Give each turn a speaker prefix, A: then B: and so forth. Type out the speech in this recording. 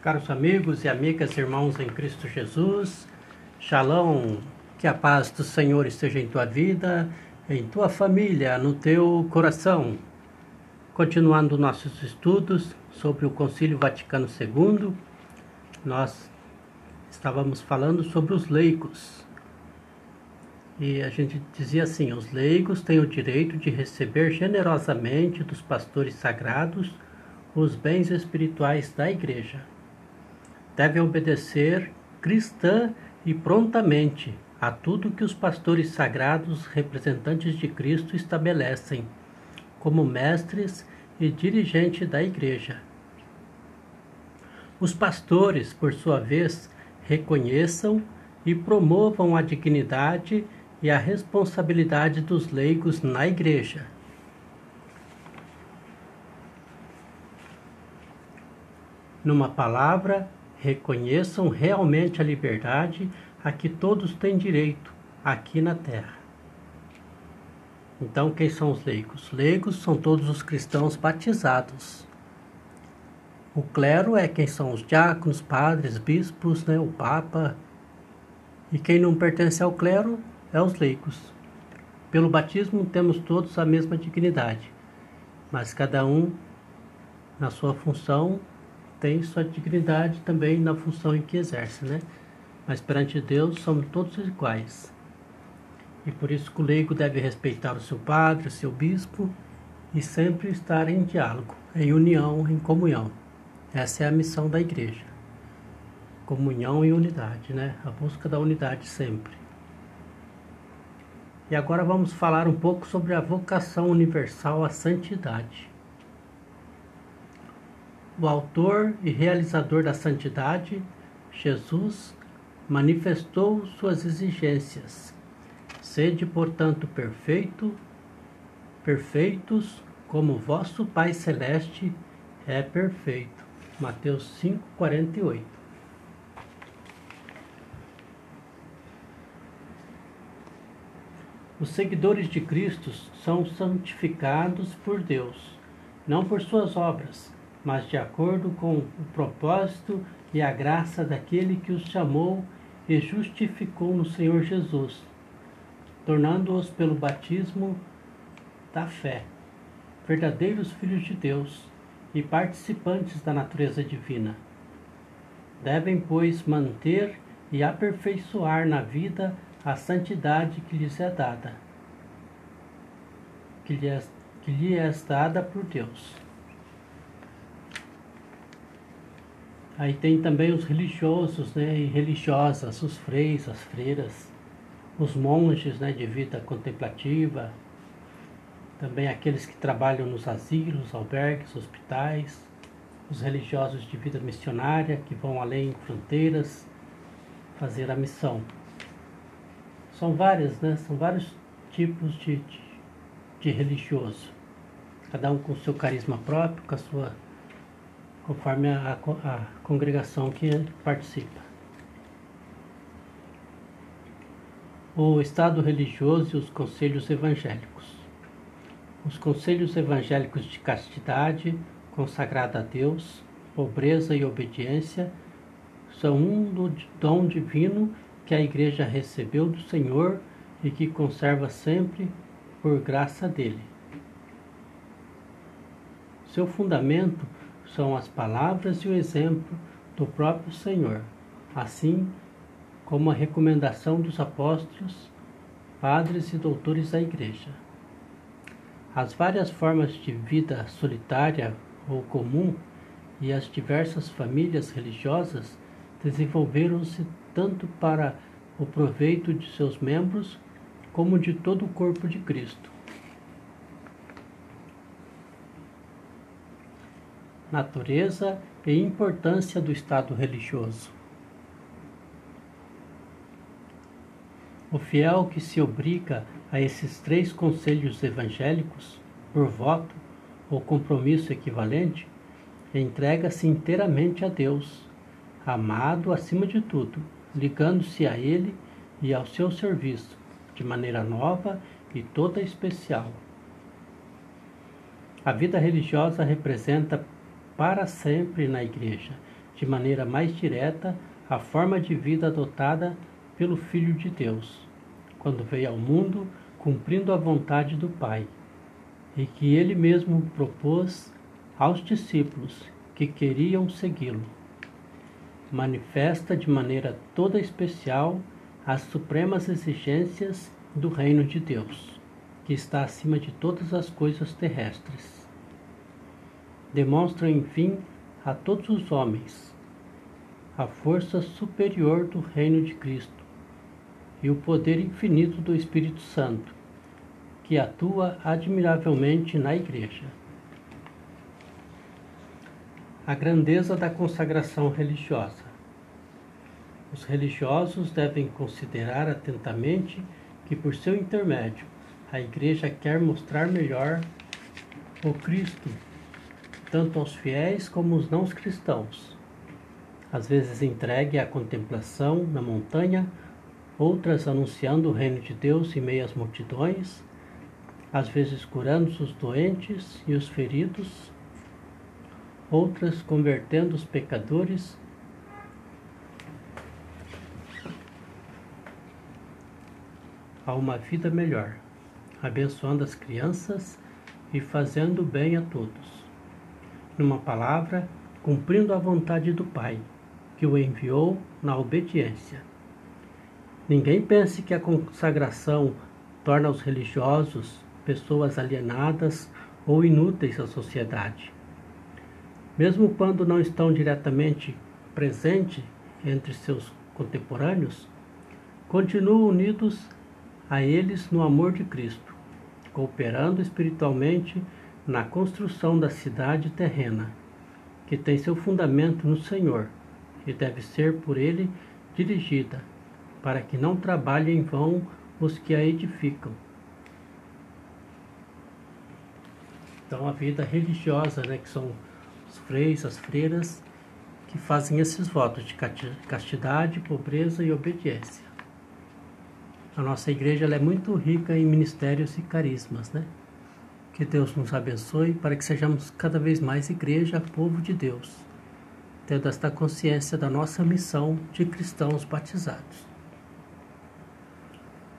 A: Caros amigos e amigas, irmãos em Cristo Jesus, Shalom, que a paz do Senhor esteja em tua vida, em tua família, no teu coração. Continuando nossos estudos sobre o Concílio Vaticano II, nós estávamos falando sobre os leigos. E a gente dizia assim: os leigos têm o direito de receber generosamente dos pastores sagrados os bens espirituais da Igreja deve obedecer cristã e prontamente a tudo que os pastores sagrados representantes de Cristo estabelecem como mestres e dirigentes da Igreja. Os pastores, por sua vez, reconheçam e promovam a dignidade e a responsabilidade dos leigos na Igreja. Numa palavra, reconheçam realmente a liberdade a que todos têm direito aqui na terra. Então, quem são os leigos? Leigos são todos os cristãos batizados. O clero é quem são os diáconos, padres, bispos, né, o papa. E quem não pertence ao clero é os leigos. Pelo batismo temos todos a mesma dignidade, mas cada um na sua função tem sua dignidade também na função em que exerce, né? Mas perante Deus somos todos iguais. E por isso que o leigo deve respeitar o seu padre, o seu bispo e sempre estar em diálogo, em união, em comunhão. Essa é a missão da igreja. Comunhão e unidade, né? A busca da unidade sempre. E agora vamos falar um pouco sobre a vocação universal à santidade o autor e realizador da santidade, Jesus, manifestou suas exigências. Sede, portanto, perfeito, perfeitos, como vosso Pai celeste é perfeito. Mateus 5:48. Os seguidores de Cristo são santificados por Deus, não por suas obras, mas de acordo com o propósito e a graça daquele que os chamou e justificou no Senhor Jesus, tornando-os pelo batismo da fé, verdadeiros filhos de Deus e participantes da natureza divina. Devem, pois, manter e aperfeiçoar na vida a santidade que lhes é dada, que lhes que lhe é dada por Deus. Aí tem também os religiosos né, e religiosas, os freis, as freiras, os monges né, de vida contemplativa, também aqueles que trabalham nos asilos, albergues, hospitais, os religiosos de vida missionária que vão além fronteiras fazer a missão. São várias, né? São vários tipos de, de, de religioso, cada um com seu carisma próprio, com a sua conforme a, a congregação que participa. O Estado religioso e os conselhos evangélicos. Os conselhos evangélicos de castidade, consagrada a Deus, pobreza e obediência são um dom divino que a Igreja recebeu do Senhor e que conserva sempre por graça dele. Seu fundamento são as palavras e o exemplo do próprio Senhor, assim como a recomendação dos apóstolos, padres e doutores da Igreja. As várias formas de vida solitária ou comum e as diversas famílias religiosas desenvolveram-se tanto para o proveito de seus membros como de todo o corpo de Cristo. Natureza e importância do Estado religioso. O fiel que se obriga a esses três conselhos evangélicos, por voto ou compromisso equivalente, entrega-se inteiramente a Deus, amado acima de tudo, ligando-se a Ele e ao seu serviço, de maneira nova e toda especial. A vida religiosa representa para sempre na Igreja, de maneira mais direta a forma de vida adotada pelo Filho de Deus, quando veio ao mundo cumprindo a vontade do Pai, e que ele mesmo propôs aos discípulos que queriam segui-lo. Manifesta de maneira toda especial as supremas exigências do reino de Deus, que está acima de todas as coisas terrestres. Demonstra, enfim, a todos os homens a força superior do reino de Cristo e o poder infinito do Espírito Santo, que atua admiravelmente na Igreja. A grandeza da consagração religiosa. Os religiosos devem considerar atentamente que, por seu intermédio, a Igreja quer mostrar melhor o Cristo, tanto aos fiéis como aos não cristãos às vezes entregue à contemplação na montanha, outras anunciando o reino de Deus em meio às multidões, às vezes curando os doentes e os feridos, outras convertendo os pecadores a uma vida melhor, abençoando as crianças e fazendo bem a todos. Numa palavra, cumprindo a vontade do Pai que o enviou na obediência. Ninguém pense que a consagração torna os religiosos pessoas alienadas ou inúteis à sociedade. Mesmo quando não estão diretamente presentes entre seus contemporâneos, continuam unidos a eles no amor de Cristo, cooperando espiritualmente na construção da cidade terrena, que tem seu fundamento no Senhor e deve ser por ele dirigida, para que não trabalhem em vão os que a edificam. Então a vida religiosa, né, que são os freis, as freiras, que fazem esses votos de castidade, pobreza e obediência. A nossa igreja é muito rica em ministérios e carismas, né? Que Deus nos abençoe para que sejamos cada vez mais igreja, povo de Deus tendo esta consciência da nossa missão de cristãos batizados.